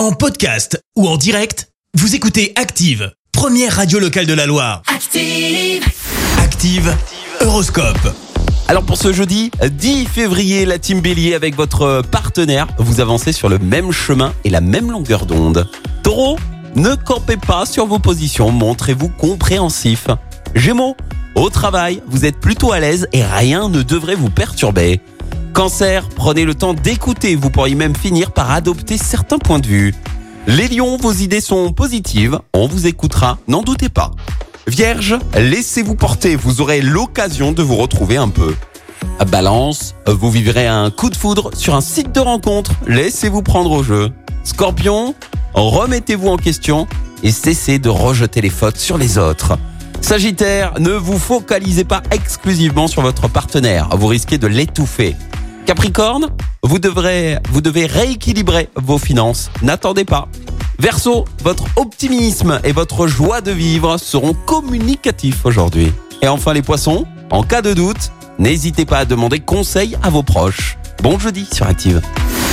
En podcast ou en direct, vous écoutez Active, première radio locale de la Loire. Active. Active, Horoscope. Alors pour ce jeudi 10 février, la team Bélier avec votre partenaire, vous avancez sur le même chemin et la même longueur d'onde. Taureau, ne campez pas sur vos positions, montrez-vous compréhensif. Gémeaux, au travail, vous êtes plutôt à l'aise et rien ne devrait vous perturber. Cancer, prenez le temps d'écouter, vous pourriez même finir par adopter certains points de vue. Les lions, vos idées sont positives, on vous écoutera, n'en doutez pas. Vierge, laissez-vous porter, vous aurez l'occasion de vous retrouver un peu. Balance, vous vivrez un coup de foudre sur un site de rencontre, laissez-vous prendre au jeu. Scorpion, remettez-vous en question et cessez de rejeter les fautes sur les autres. Sagittaire, ne vous focalisez pas exclusivement sur votre partenaire, vous risquez de l'étouffer. Capricorne, vous devrez, vous devez rééquilibrer vos finances, n'attendez pas. Verseau, votre optimisme et votre joie de vivre seront communicatifs aujourd'hui. Et enfin les poissons, en cas de doute, n'hésitez pas à demander conseil à vos proches. Bon jeudi sur Active.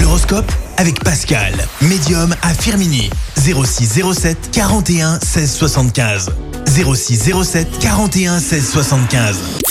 L'horoscope avec Pascal, médium à Firmini. 0607 41 16 75. 0607 41 16 75.